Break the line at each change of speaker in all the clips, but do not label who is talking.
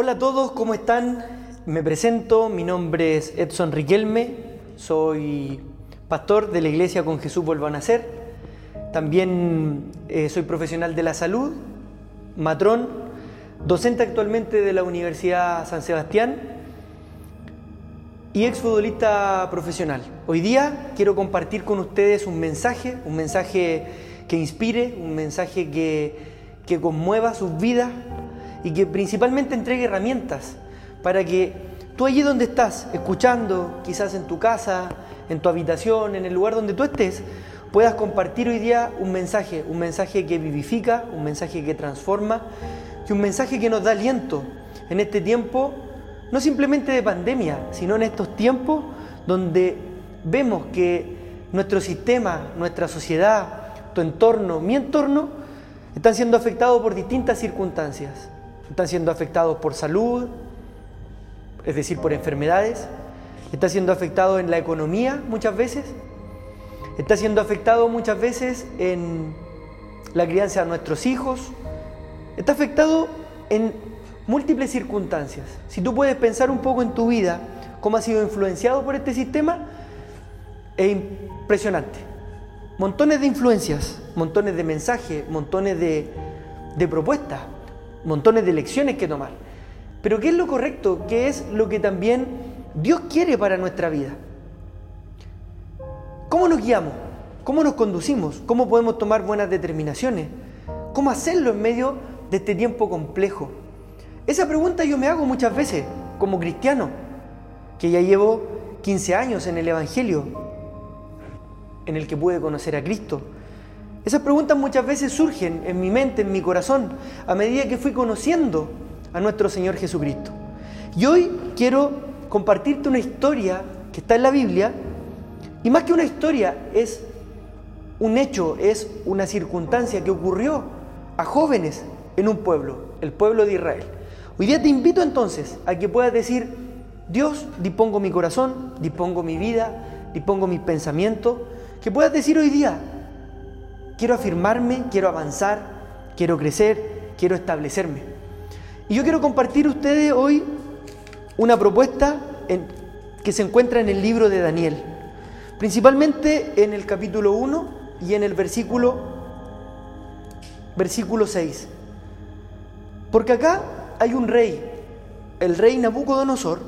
Hola a todos, ¿cómo están? Me presento, mi nombre es Edson Riquelme, soy pastor de la iglesia con Jesús Vuelva a Nacer. También eh, soy profesional de la salud, matrón, docente actualmente de la Universidad San Sebastián y exfutbolista profesional. Hoy día quiero compartir con ustedes un mensaje, un mensaje que inspire, un mensaje que, que conmueva sus vidas y que principalmente entregue herramientas para que tú allí donde estás, escuchando, quizás en tu casa, en tu habitación, en el lugar donde tú estés, puedas compartir hoy día un mensaje, un mensaje que vivifica, un mensaje que transforma y un mensaje que nos da aliento en este tiempo, no simplemente de pandemia, sino en estos tiempos donde vemos que nuestro sistema, nuestra sociedad, tu entorno, mi entorno, están siendo afectados por distintas circunstancias. Están siendo afectados por salud, es decir, por enfermedades. Está siendo afectado en la economía muchas veces. Está siendo afectado muchas veces en la crianza de nuestros hijos. Está afectado en múltiples circunstancias. Si tú puedes pensar un poco en tu vida, cómo ha sido influenciado por este sistema, es impresionante. Montones de influencias, montones de mensajes, montones de, de propuestas, montones de lecciones que tomar. Pero ¿qué es lo correcto? ¿Qué es lo que también Dios quiere para nuestra vida? ¿Cómo nos guiamos? ¿Cómo nos conducimos? ¿Cómo podemos tomar buenas determinaciones? ¿Cómo hacerlo en medio de este tiempo complejo? Esa pregunta yo me hago muchas veces como cristiano, que ya llevo 15 años en el Evangelio, en el que pude conocer a Cristo. Esas preguntas muchas veces surgen en mi mente, en mi corazón, a medida que fui conociendo a nuestro Señor Jesucristo. Y hoy quiero compartirte una historia que está en la Biblia, y más que una historia, es un hecho, es una circunstancia que ocurrió a jóvenes en un pueblo, el pueblo de Israel. Hoy día te invito entonces a que puedas decir, Dios, dispongo mi corazón, dispongo mi vida, dispongo mis pensamientos, que puedas decir hoy día, quiero afirmarme, quiero avanzar, quiero crecer, quiero establecerme. Y yo quiero compartir ustedes hoy una propuesta que se encuentra en el libro de Daniel, principalmente en el capítulo 1 y en el versículo, versículo 6. Porque acá hay un rey, el rey Nabucodonosor,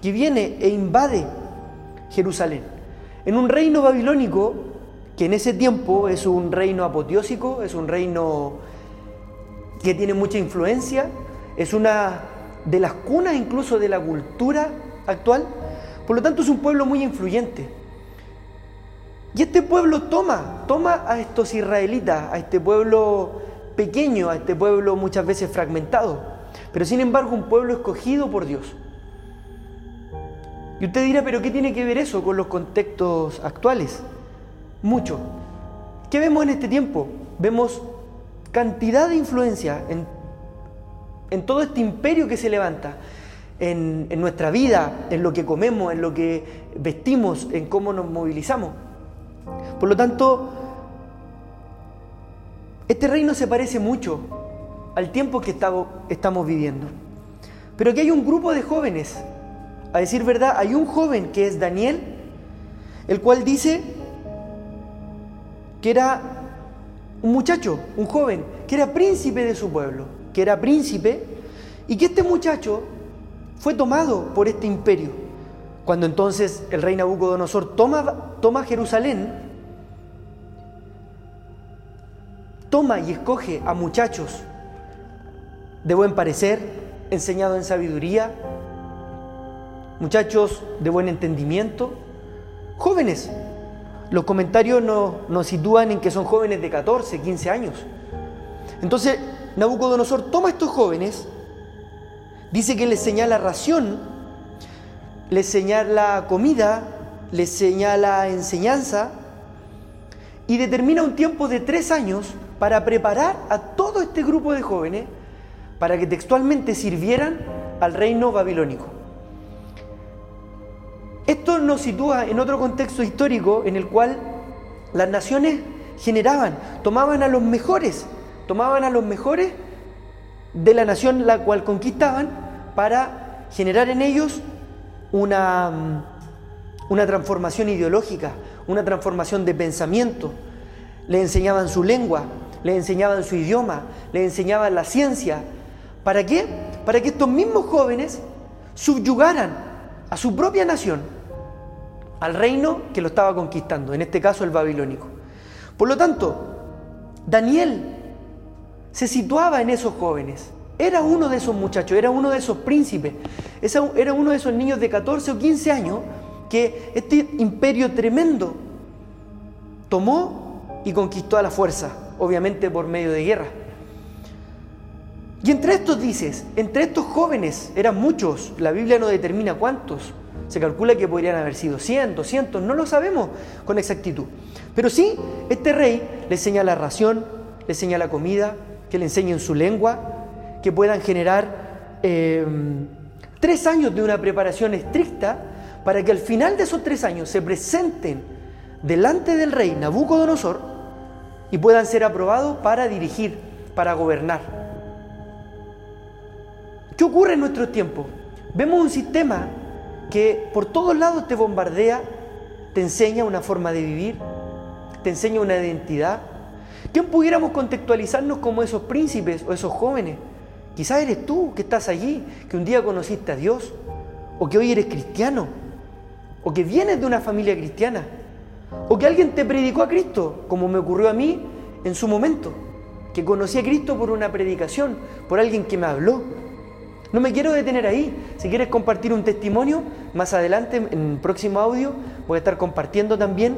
que viene e invade Jerusalén. En un reino babilónico que en ese tiempo es un reino apoteósico, es un reino que tiene mucha influencia, es una de las cunas incluso de la cultura actual, por lo tanto es un pueblo muy influyente. Y este pueblo toma, toma a estos israelitas, a este pueblo pequeño, a este pueblo muchas veces fragmentado, pero sin embargo un pueblo escogido por Dios. Y usted dirá, pero ¿qué tiene que ver eso con los contextos actuales? Mucho. ¿Qué vemos en este tiempo? Vemos cantidad de influencia en, en todo este imperio que se levanta, en, en nuestra vida, en lo que comemos, en lo que vestimos, en cómo nos movilizamos. Por lo tanto, este reino se parece mucho al tiempo que estamos viviendo. Pero aquí hay un grupo de jóvenes. A decir verdad, hay un joven que es Daniel, el cual dice que era un muchacho, un joven, que era príncipe de su pueblo, que era príncipe, y que este muchacho fue tomado por este imperio. Cuando entonces el rey Nabucodonosor toma, toma Jerusalén, toma y escoge a muchachos de buen parecer, enseñados en sabiduría, muchachos de buen entendimiento, jóvenes los comentarios nos, sitúan en que son jóvenes de 14, 15 años. Entonces, Nabucodonosor toma a estos jóvenes, dice que les señala ración, les señala comida, les señala enseñanza y determina un tiempo de tres años para preparar a todo este grupo de jóvenes para que textualmente sirvieran al reino babilónico. Esto nos sitúa en otro contexto histórico en el cual las naciones generaban, tomaban a los mejores, tomaban a los mejores de la nación la cual conquistaban para generar en ellos una, una transformación ideológica, una transformación de pensamiento. Le enseñaban su lengua, le enseñaban su idioma, le enseñaban la ciencia. ¿Para qué? Para que estos mismos jóvenes subyugaran a su propia nación, al reino que lo estaba conquistando, en este caso el babilónico. Por lo tanto, Daniel se situaba en esos jóvenes. Era uno de esos muchachos, era uno de esos príncipes, era uno de esos niños de 14 o 15 años que este imperio tremendo tomó y conquistó a la fuerza, obviamente por medio de guerra. Y entre estos dices, entre estos jóvenes, eran muchos, la Biblia no determina cuántos, se calcula que podrían haber sido 100, 200, no lo sabemos con exactitud. Pero sí, este rey le enseña la ración, le enseña la comida, que le enseñen su lengua, que puedan generar eh, tres años de una preparación estricta para que al final de esos tres años se presenten delante del rey Nabucodonosor y puedan ser aprobados para dirigir, para gobernar. ¿Qué ocurre en nuestro tiempo? Vemos un sistema que por todos lados te bombardea, te enseña una forma de vivir, te enseña una identidad. ¿Quién pudiéramos contextualizarnos como esos príncipes o esos jóvenes? Quizás eres tú que estás allí, que un día conociste a Dios, o que hoy eres cristiano, o que vienes de una familia cristiana, o que alguien te predicó a Cristo, como me ocurrió a mí en su momento, que conocí a Cristo por una predicación, por alguien que me habló. No me quiero detener ahí. Si quieres compartir un testimonio, más adelante en el próximo audio voy a estar compartiendo también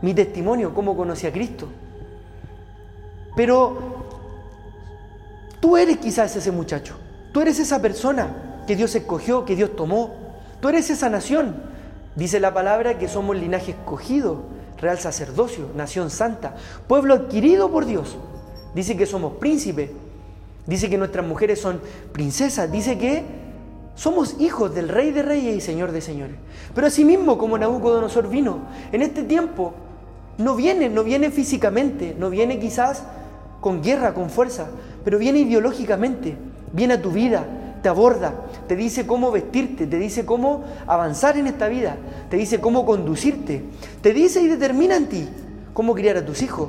mi testimonio, cómo conocí a Cristo. Pero tú eres quizás ese muchacho, tú eres esa persona que Dios escogió, que Dios tomó, tú eres esa nación. Dice la palabra que somos linaje escogido, real sacerdocio, nación santa, pueblo adquirido por Dios. Dice que somos príncipes, dice que nuestras mujeres son princesas, dice que somos hijos del Rey de Reyes y Señor de Señores. Pero asimismo, como Nabucodonosor vino, en este tiempo no viene, no viene físicamente, no viene quizás con guerra, con fuerza, pero viene ideológicamente, viene a tu vida, te aborda, te dice cómo vestirte, te dice cómo avanzar en esta vida, te dice cómo conducirte, te dice y determina en ti cómo criar a tus hijos,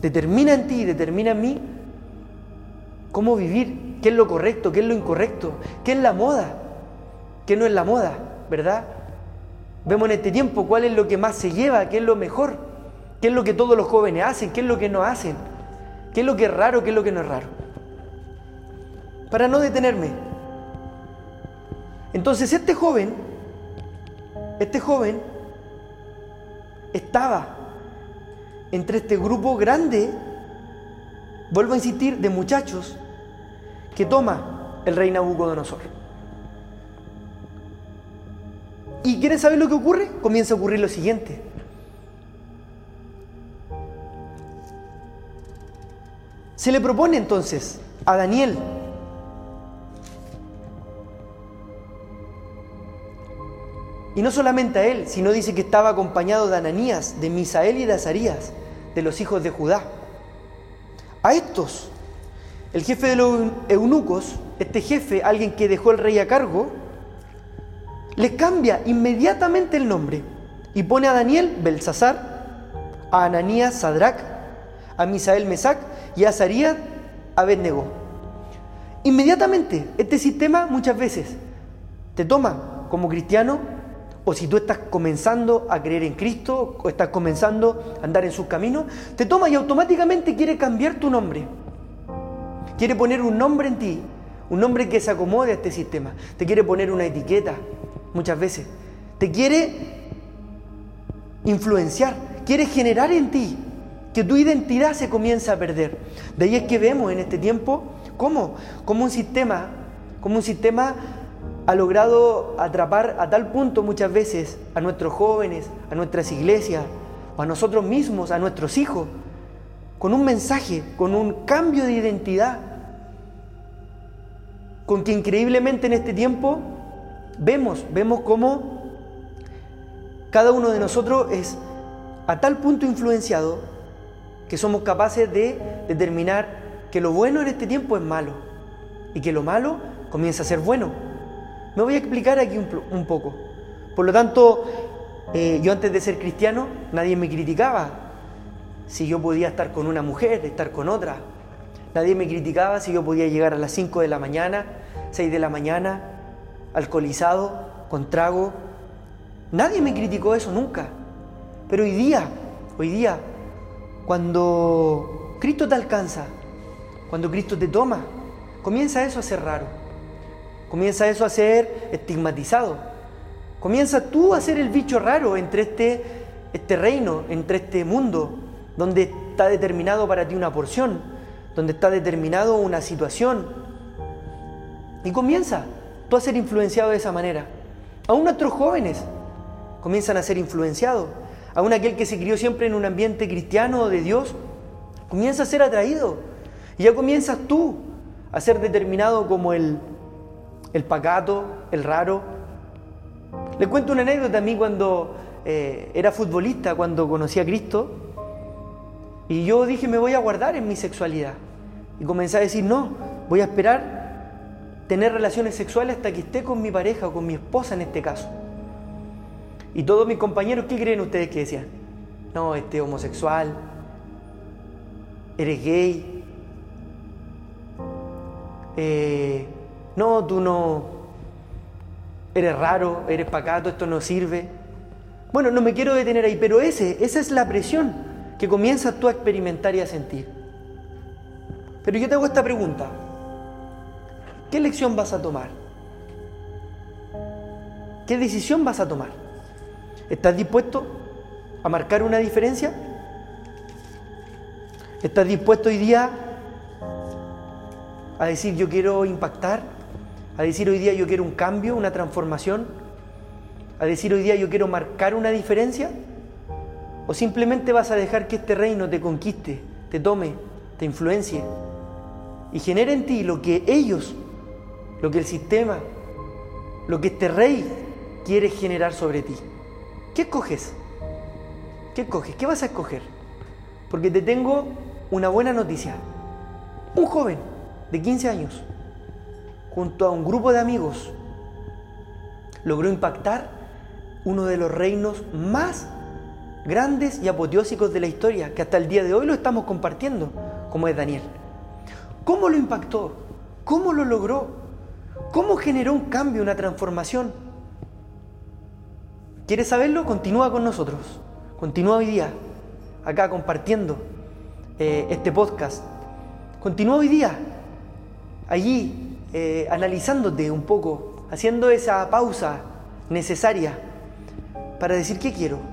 determina en ti y determina en mí cómo vivir, qué es lo correcto, qué es lo incorrecto, qué es la moda, qué no es la moda, ¿verdad? Vemos en este tiempo cuál es lo que más se lleva, qué es lo mejor. ¿Qué es lo que todos los jóvenes hacen? ¿Qué es lo que no hacen? ¿Qué es lo que es raro? ¿Qué es lo que no es raro? Para no detenerme. Entonces este joven, este joven estaba entre este grupo grande, vuelvo a insistir, de muchachos que toma el rey Nabucodonosor. ¿Y quieren saber lo que ocurre? Comienza a ocurrir lo siguiente. Se le propone entonces a Daniel Y no solamente a él, sino dice que estaba acompañado de Ananías, de Misael y de Azarías, de los hijos de Judá. A estos, el jefe de los eunucos, este jefe, alguien que dejó el rey a cargo, les cambia inmediatamente el nombre y pone a Daniel Belsasar, a Ananías Sadrach, a Misael Mesac y Azarías Abednego. Inmediatamente, este sistema muchas veces te toma como cristiano o si tú estás comenzando a creer en Cristo o estás comenzando a andar en sus caminos, te toma y automáticamente quiere cambiar tu nombre. Quiere poner un nombre en ti, un nombre que se acomode a este sistema. Te quiere poner una etiqueta muchas veces. Te quiere influenciar, quiere generar en ti que tu identidad se comienza a perder. De ahí es que vemos en este tiempo cómo, como un sistema, como un sistema ha logrado atrapar a tal punto muchas veces a nuestros jóvenes, a nuestras iglesias, a nosotros mismos, a nuestros hijos, con un mensaje, con un cambio de identidad, con que increíblemente en este tiempo vemos, vemos cómo cada uno de nosotros es a tal punto influenciado que somos capaces de determinar que lo bueno en este tiempo es malo y que lo malo comienza a ser bueno. Me voy a explicar aquí un, poco. Por lo tanto, eh, yo antes de ser cristiano, nadie me criticaba si yo podía estar con una mujer, estar con otra. Nadie me criticaba si yo podía llegar a las 5 de la mañana, 6 de la mañana, alcoholizado, con trago. Nadie me criticó eso nunca. Pero hoy día, hoy día, cuando Cristo te alcanza, cuando Cristo te toma, comienza eso a ser raro. Comienza eso a ser estigmatizado. Comienza tú a ser el bicho raro entre este, este reino, entre este mundo, donde está determinado para ti una porción, donde está determinado una situación. Y comienza tú a ser influenciado de esa manera. Aún nuestros jóvenes comienzan a ser influenciados. Aún aquel que se crió siempre en un ambiente cristiano de Dios, comienza a ser atraído. Y ya comienzas tú a ser determinado como el, el pacato, el raro. Le cuento una anécdota a mí cuando eh, era futbolista, cuando conocí a Cristo. Y yo dije, me voy a guardar en mi sexualidad. Y comencé a decir, no, voy a esperar tener relaciones sexuales hasta que esté con mi pareja o con mi esposa en este caso. Y todos mis compañeros, ¿qué creen ustedes que decían? No, este homosexual, eres gay, eh, no, tú no, eres raro, eres pacato, esto no sirve. Bueno, no me quiero detener ahí, pero ese, esa es la presión que comienzas tú a experimentar y a sentir. Pero yo te hago esta pregunta. ¿Qué lección vas a tomar? ¿Qué decisión vas a tomar? ¿Estás dispuesto a marcar una diferencia? ¿Estás dispuesto hoy día a decir yo quiero impactar? ¿A decir hoy día yo quiero un cambio, una transformación? ¿A decir hoy día yo quiero marcar una diferencia? ¿O simplemente vas a dejar que este reino te conquiste, te tome, te influencie y genere en ti lo que ellos lo que el sistema, lo que este rey quiere generar sobre ti. ¿Qué escoges? ¿Qué escoges? ¿Qué vas a escoger? Porque te tengo una buena noticia. Un joven de 15 años, junto a un grupo de amigos, logró impactar uno de los reinos más grandes y apoteósicos de la historia, que hasta el día de hoy lo estamos compartiendo, como es Daniel. ¿Cómo lo impactó? ¿Cómo lo logró? ¿Cómo generó un cambio, una transformación? ¿Quieres saberlo? Continúa con nosotros. Continúa hoy día, acá compartiendo eh, este podcast. Continúa hoy día, allí, eh, analizándote un poco, haciendo esa pausa necesaria para decir qué quiero.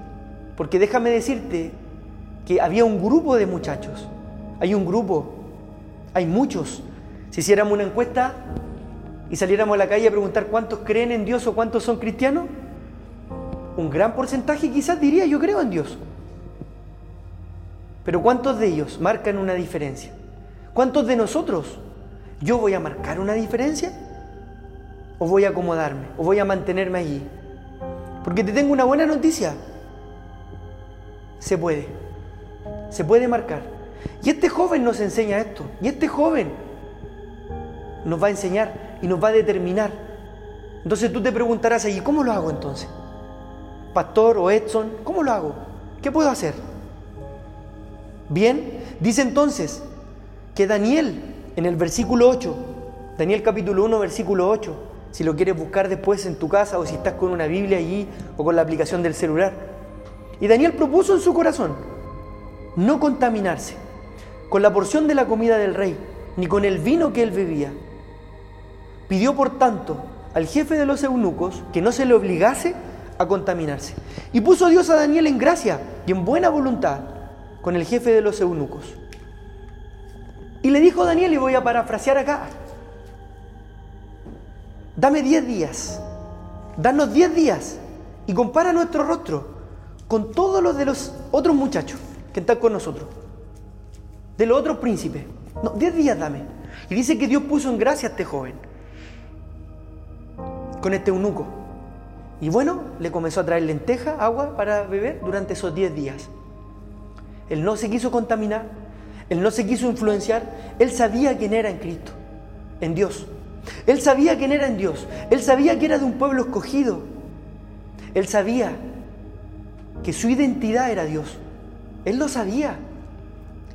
Porque déjame decirte que había un grupo de muchachos. Hay un grupo, hay muchos. Si hiciéramos una encuesta, y saliéramos a la calle a preguntar cuántos creen en Dios o cuántos son cristianos, un gran porcentaje quizás diría yo creo en Dios. Pero ¿cuántos de ellos marcan una diferencia? ¿Cuántos de nosotros yo voy a marcar una diferencia? ¿O voy a acomodarme? ¿O voy a mantenerme allí? Porque te tengo una buena noticia. Se puede. Se puede marcar. Y este joven nos enseña esto. Y este joven nos va a enseñar y nos va a determinar. Entonces tú te preguntarás allí, ¿cómo lo hago entonces? Pastor o Edson, ¿cómo lo hago? ¿Qué puedo hacer? Bien, dice entonces que Daniel en el versículo 8, Daniel capítulo 1, versículo 8, si lo quieres buscar después en tu casa o si estás con una Biblia allí o con la aplicación del celular. Y Daniel propuso en su corazón no contaminarse con la porción de la comida del rey, ni con el vino que él bebía, Pidió por tanto al jefe de los eunucos que no se le obligase a contaminarse. Y puso Dios a Daniel en gracia y en buena voluntad con el jefe de los eunucos. Y le dijo a Daniel, y voy a parafrasear acá, dame diez días, danos diez días y compara nuestro rostro con todos los de los otros muchachos que están con nosotros, de los otros príncipes. No, diez días dame. Y dice que Dios puso en gracia a este joven con este eunuco. Y bueno, le comenzó a traer lenteja, agua para beber durante esos 10 días. Él no se quiso contaminar, él no se quiso influenciar, él sabía quién era en Cristo, en Dios. Él sabía quién era en Dios. Él sabía que era de un pueblo escogido. Él sabía que su identidad era Dios. Él lo sabía.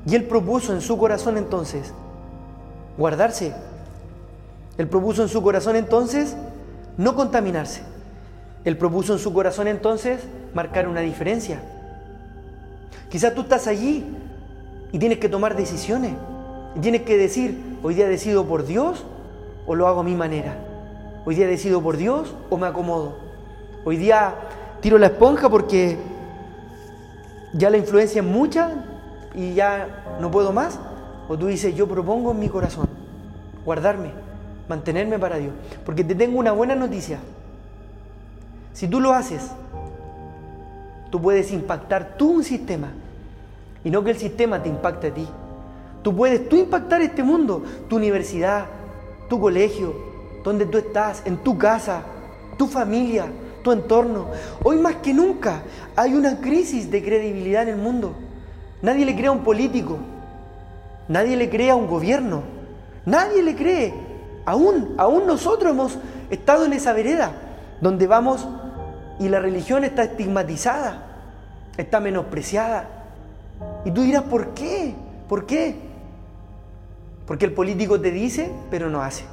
Y él propuso en su corazón entonces guardarse. Él propuso en su corazón entonces no contaminarse. Él propuso en su corazón entonces marcar una diferencia. Quizás tú estás allí y tienes que tomar decisiones. Y tienes que decir, hoy día decido por Dios o lo hago a mi manera. Hoy día decido por Dios o me acomodo. Hoy día tiro la esponja porque ya la influencia es mucha y ya no puedo más. O tú dices, yo propongo en mi corazón guardarme, mantenerme para Dios. Porque te tengo una buena noticia. Si tú lo haces, tú puedes impactar tú un sistema y no que el sistema te impacte a ti. Tú puedes tú impactar este mundo, tu universidad, tu colegio, donde tú estás, en tu casa, tu familia, tu entorno. Hoy más que nunca hay una crisis de credibilidad en el mundo. Nadie le cree a un político, nadie le cree a un gobierno, nadie le cree. Aún, aún nosotros hemos estado en esa vereda donde vamos y la religión está estigmatizada, está menospreciada. Y tú dirás, ¿por qué? ¿Por qué? Porque el político te dice, pero no hace.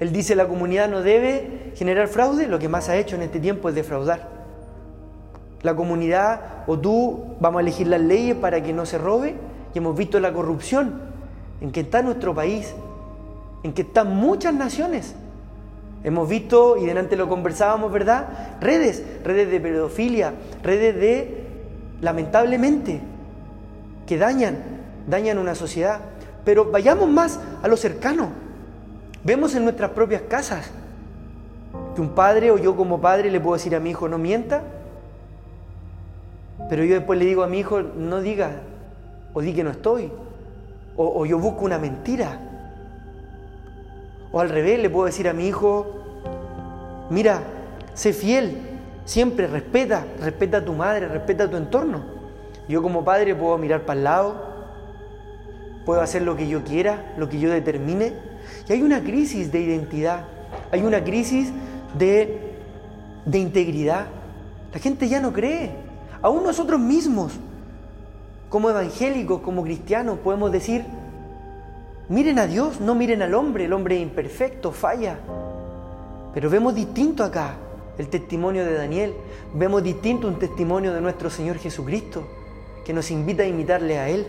Él dice la comunidad no debe generar fraude, lo que más ha hecho en este tiempo es defraudar. La comunidad o tú vamos a elegir las leyes para que no se robe y hemos visto la corrupción en que está nuestro país, en que están muchas naciones. Hemos visto, y delante lo conversábamos, ¿verdad? Redes, redes de pedofilia, redes de, lamentablemente, que dañan, dañan una sociedad. Pero vayamos más a lo cercano. Vemos en nuestras propias casas que un padre o yo como padre le puedo decir a mi hijo no mienta, pero yo después le digo a mi hijo no diga o di que no estoy, o, o yo busco una mentira. O al revés le puedo decir a mi hijo, mira, sé fiel, siempre respeta, respeta a tu madre, respeta a tu entorno. Yo como padre puedo mirar para el lado, puedo hacer lo que yo quiera, lo que yo determine. Hay una crisis de identidad, hay una crisis de, de integridad. La gente ya no cree. Aún nosotros mismos, como evangélicos, como cristianos, podemos decir, miren a Dios, no miren al hombre, el hombre imperfecto, falla. Pero vemos distinto acá el testimonio de Daniel, vemos distinto un testimonio de nuestro Señor Jesucristo, que nos invita a imitarle a Él.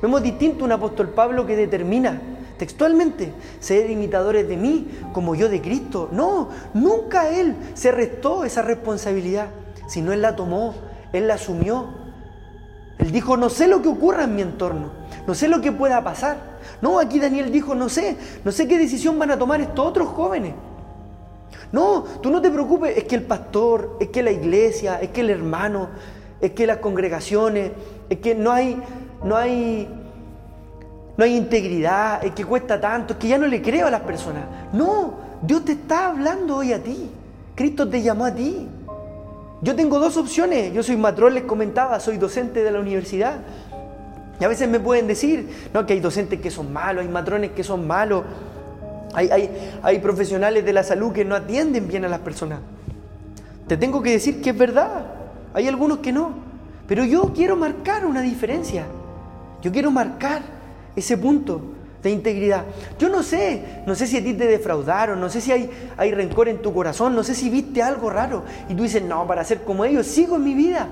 Vemos distinto un apóstol Pablo que determina textualmente, sed imitadores de mí como yo de Cristo. No, nunca Él se restó esa responsabilidad, sino Él la tomó, Él la asumió. Él dijo, no sé lo que ocurra en mi entorno, no sé lo que pueda pasar. No, aquí Daniel dijo, no sé, no sé qué decisión van a tomar estos otros jóvenes. No, tú no te preocupes, es que el pastor, es que la iglesia, es que el hermano, es que las congregaciones, es que no hay, no hay, no hay integridad, es que cuesta tanto, es que ya no le creo a las personas. No, Dios te está hablando hoy a ti. Cristo te llamó a ti. Yo tengo dos opciones. Yo soy matrón, les comentaba, soy docente de la universidad. Y a veces me pueden decir, no, que hay docentes que son malos, hay matrones que son malos, hay, hay, hay profesionales de la salud que no atienden bien a las personas. Te tengo que decir que es verdad. Hay algunos que no. Pero yo quiero marcar una diferencia. Yo quiero marcar ese punto de integridad. Yo no sé, no sé si a ti te defraudaron, no sé si hay, hay rencor en tu corazón, no sé si viste algo raro y tú dices, no, para ser como ellos, sigo en mi vida.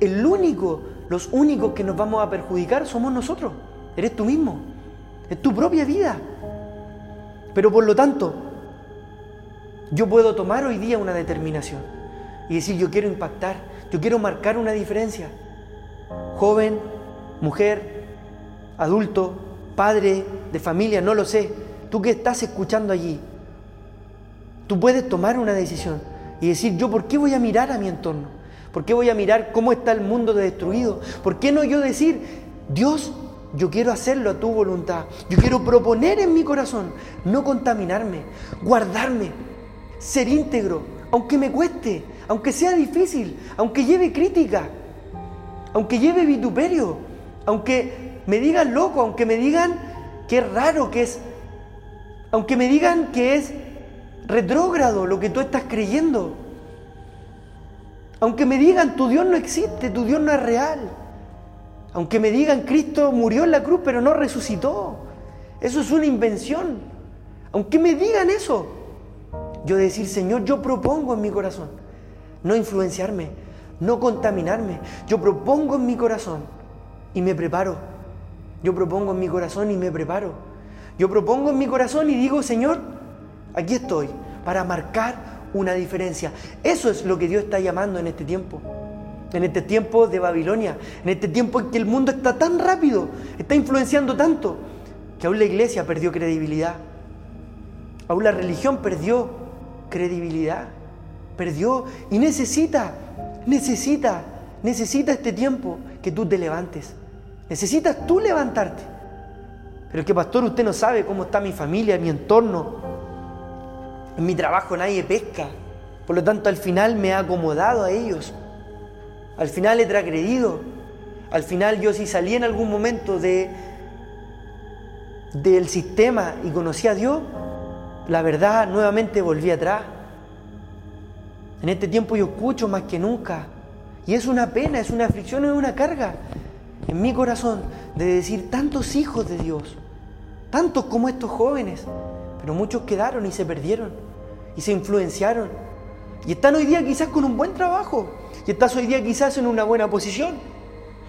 El único, los únicos que nos vamos a perjudicar somos nosotros. Eres tú mismo. Es tu propia vida. Pero por lo tanto, yo puedo tomar hoy día una determinación y decir, yo quiero impactar, yo quiero marcar una diferencia. Joven, mujer, adulto, padre de familia, no lo sé. Tú que estás escuchando allí, tú puedes tomar una decisión y decir, yo por qué voy a mirar a mi entorno? ¿Por qué voy a mirar cómo está el mundo destruido? ¿Por qué no yo decir, Dios, yo quiero hacerlo a tu voluntad. Yo quiero proponer en mi corazón no contaminarme, guardarme, ser íntegro, aunque me cueste, aunque sea difícil, aunque lleve crítica, aunque lleve vituperio, aunque me digan loco, aunque me digan que es raro, que es Aunque me digan que es retrógrado lo que tú estás creyendo. Aunque me digan tu Dios no existe, tu Dios no es real. Aunque me digan Cristo murió en la cruz pero no resucitó. Eso es una invención. Aunque me digan eso, yo decir, Señor, yo propongo en mi corazón no influenciarme, no contaminarme. Yo propongo en mi corazón y me preparo. Yo propongo en mi corazón y me preparo. Yo propongo en mi corazón y digo, Señor, aquí estoy para marcar una diferencia. Eso es lo que Dios está llamando en este tiempo. En este tiempo de Babilonia, en este tiempo en que el mundo está tan rápido, está influenciando tanto, que aún la iglesia perdió credibilidad. Aún la religión perdió credibilidad. Perdió y necesita, necesita, necesita este tiempo que tú te levantes. Necesitas tú levantarte. Pero que, pastor, usted no sabe cómo está mi familia, mi entorno. En mi trabajo nadie pesca. Por lo tanto, al final me he acomodado a ellos. Al final he transgredido. Al final yo si salí en algún momento de, del sistema y conocí a Dios, la verdad nuevamente volví atrás. En este tiempo yo escucho más que nunca. Y es una pena, es una aflicción, es una carga en mi corazón de decir tantos hijos de Dios, tantos como estos jóvenes, pero muchos quedaron y se perdieron y se influenciaron. Y están hoy día quizás con un buen trabajo, y estás hoy día quizás en una buena posición,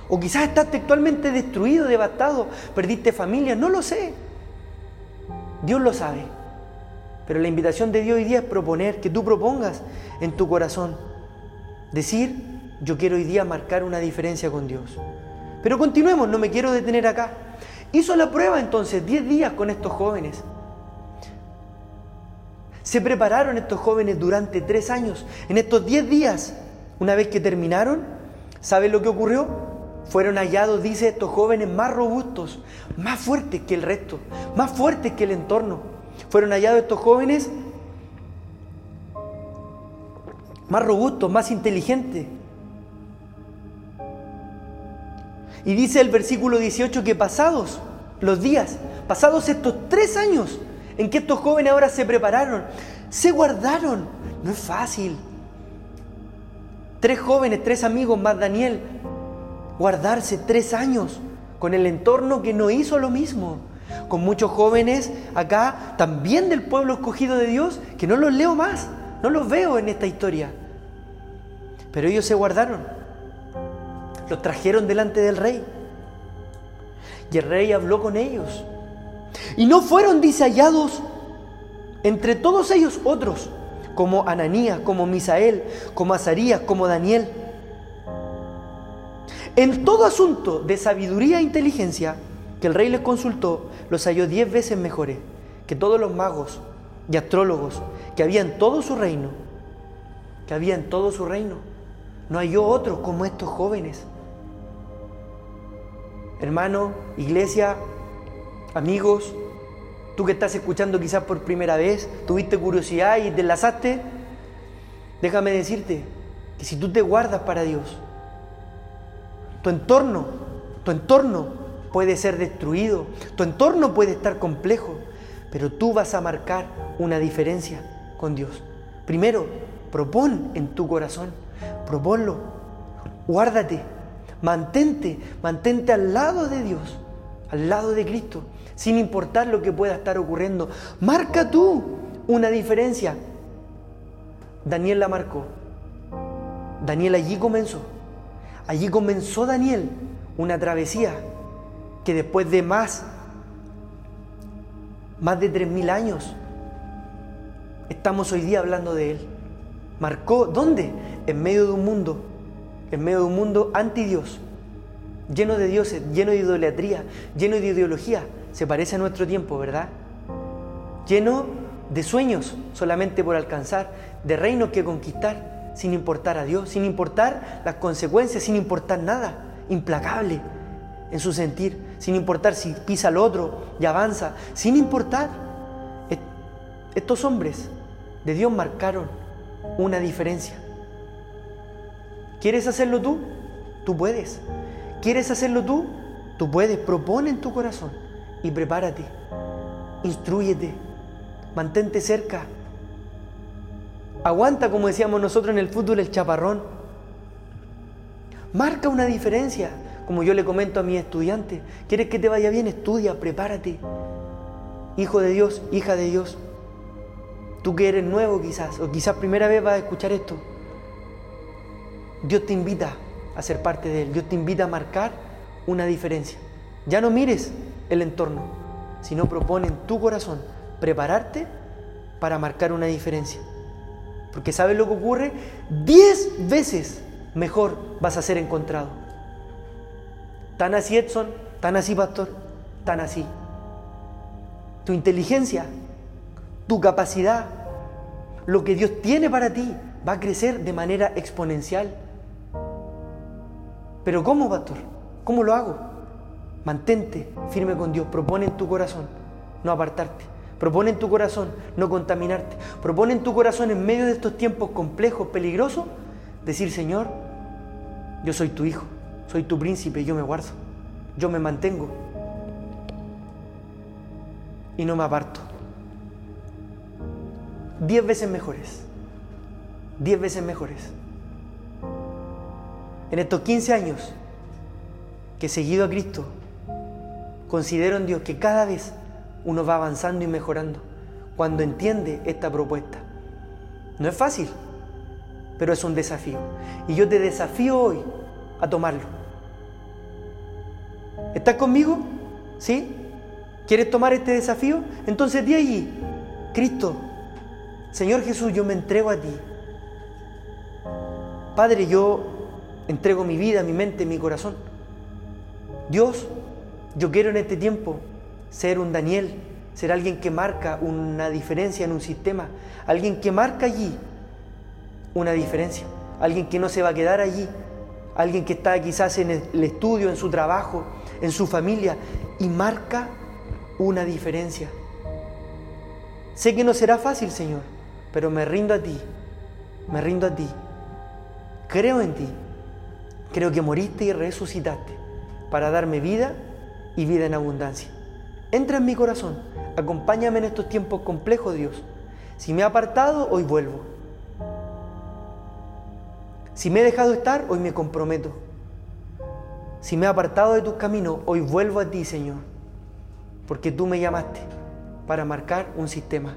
o quizás estás textualmente destruido, devastado, perdiste familia, no lo sé. Dios lo sabe. Pero la invitación de Dios hoy día es proponer, que tú propongas en tu corazón, decir, yo quiero hoy día marcar una diferencia con Dios. Pero continuemos, no me quiero detener acá. Hizo la prueba entonces 10 días con estos jóvenes. Se prepararon estos jóvenes durante tres años. En estos 10 días, una vez que terminaron, ¿sabe lo que ocurrió? Fueron hallados, dice, estos jóvenes más robustos, más fuertes que el resto, más fuertes que el entorno. Fueron hallados estos jóvenes más robustos, más inteligentes, Y dice el versículo 18 que pasados los días, pasados estos tres años en que estos jóvenes ahora se prepararon, se guardaron. No es fácil. Tres jóvenes, tres amigos más Daniel, guardarse tres años con el entorno que no hizo lo mismo. Con muchos jóvenes acá, también del pueblo escogido de Dios, que no los leo más, no los veo en esta historia. Pero ellos se guardaron los trajeron delante del rey. Y el rey habló con ellos. Y no fueron, dice, hallados entre todos ellos otros, como Ananías, como Misael, como Azarías, como Daniel. En todo asunto de sabiduría e inteligencia que el rey les consultó, los halló diez veces mejores que todos los magos y astrólogos que había en todo su reino. Que había en todo su reino. No halló otros como estos jóvenes hermano, iglesia, amigos, tú que estás escuchando quizás por primera vez, tuviste curiosidad y te enlazaste, déjame decirte que si tú te guardas para Dios, tu entorno, tu entorno puede ser destruido, tu entorno puede estar complejo, pero tú vas a marcar una diferencia con Dios. Primero, propon en tu corazón, proponlo, guárdate Mantente, mantente al lado de Dios, al lado de Cristo, sin importar lo que pueda estar ocurriendo. Marca tú una diferencia. Daniel la marcó. Daniel allí comenzó. Allí comenzó Daniel una travesía que después de más, más de tres mil años, estamos hoy día hablando de él. Marcó, ¿dónde? En medio de un mundo en medio de un mundo anti Dios, lleno de dioses, lleno de idolatría, lleno de ideología. Se parece a nuestro tiempo, ¿verdad? Lleno de sueños solamente por alcanzar, de reinos que conquistar, sin importar a Dios, sin importar las consecuencias, sin importar nada, implacable en su sentir, sin importar si pisa al otro y avanza, sin importar. Estos hombres de Dios marcaron una diferencia. ¿Quieres hacerlo tú? Tú puedes. ¿Quieres hacerlo tú? Tú puedes. Propone en tu corazón y prepárate. Instruyete. mantente cerca. Aguanta, como decíamos nosotros en el fútbol, el chaparrón. Marca una diferencia. Como yo le comento a mis estudiantes, ¿quieres que te vaya bien? Estudia, prepárate. Hijo de Dios, hija de Dios. Tú que eres nuevo quizás, o quizás primera vez vas a escuchar esto. Dios te invita a ser parte de Él. Dios te invita a marcar una diferencia. Ya no mires el entorno, sino propone en tu corazón prepararte para marcar una diferencia. Porque ¿sabes lo que ocurre? Diez veces mejor vas a ser encontrado. Tan así Edson, tan así pastor, tan así. Tu inteligencia, tu capacidad, lo que Dios tiene para ti va a crecer de manera exponencial. Pero ¿cómo, pastor? ¿Cómo lo hago? Mantente firme con Dios, propone en tu corazón no apartarte. Propone en tu corazón no contaminarte. Propone en tu corazón en medio de estos tiempos complejos, peligrosos, decir, Señor, yo soy tu hijo, soy tu príncipe, yo me guardo, yo me mantengo y no me aparto. Diez veces mejores, diez veces mejores. En estos 15 años que he seguido a Cristo, considero en Dios que cada vez uno va avanzando y mejorando cuando entiende esta propuesta. No es fácil, pero es un desafío. Y yo te desafío hoy a tomarlo. ¿Estás conmigo? ¿Sí? ¿Quieres tomar este desafío? Entonces de allí, Cristo, Señor Jesús, yo me entrego a ti. Padre, yo entrego mi vida, mi mente, mi corazón. Dios, yo quiero en este tiempo ser un Daniel, ser alguien que marca una diferencia en un sistema, alguien que marca allí una diferencia, alguien que no se va a quedar allí, alguien que está quizás en el estudio, en su trabajo, en su familia y marca una diferencia. Sé que no será fácil, Señor, pero me rindo a ti, me rindo a ti, creo en ti, creo que moriste y resucitaste para darme vida y vida en abundancia. Entra en mi corazón, acompáñame en estos tiempos complejos, Dios. Si me he apartado, hoy vuelvo. Si me he dejado estar, hoy me comprometo. Si me he apartado de tus caminos, hoy vuelvo a ti, Señor, porque tú me llamaste para marcar un sistema.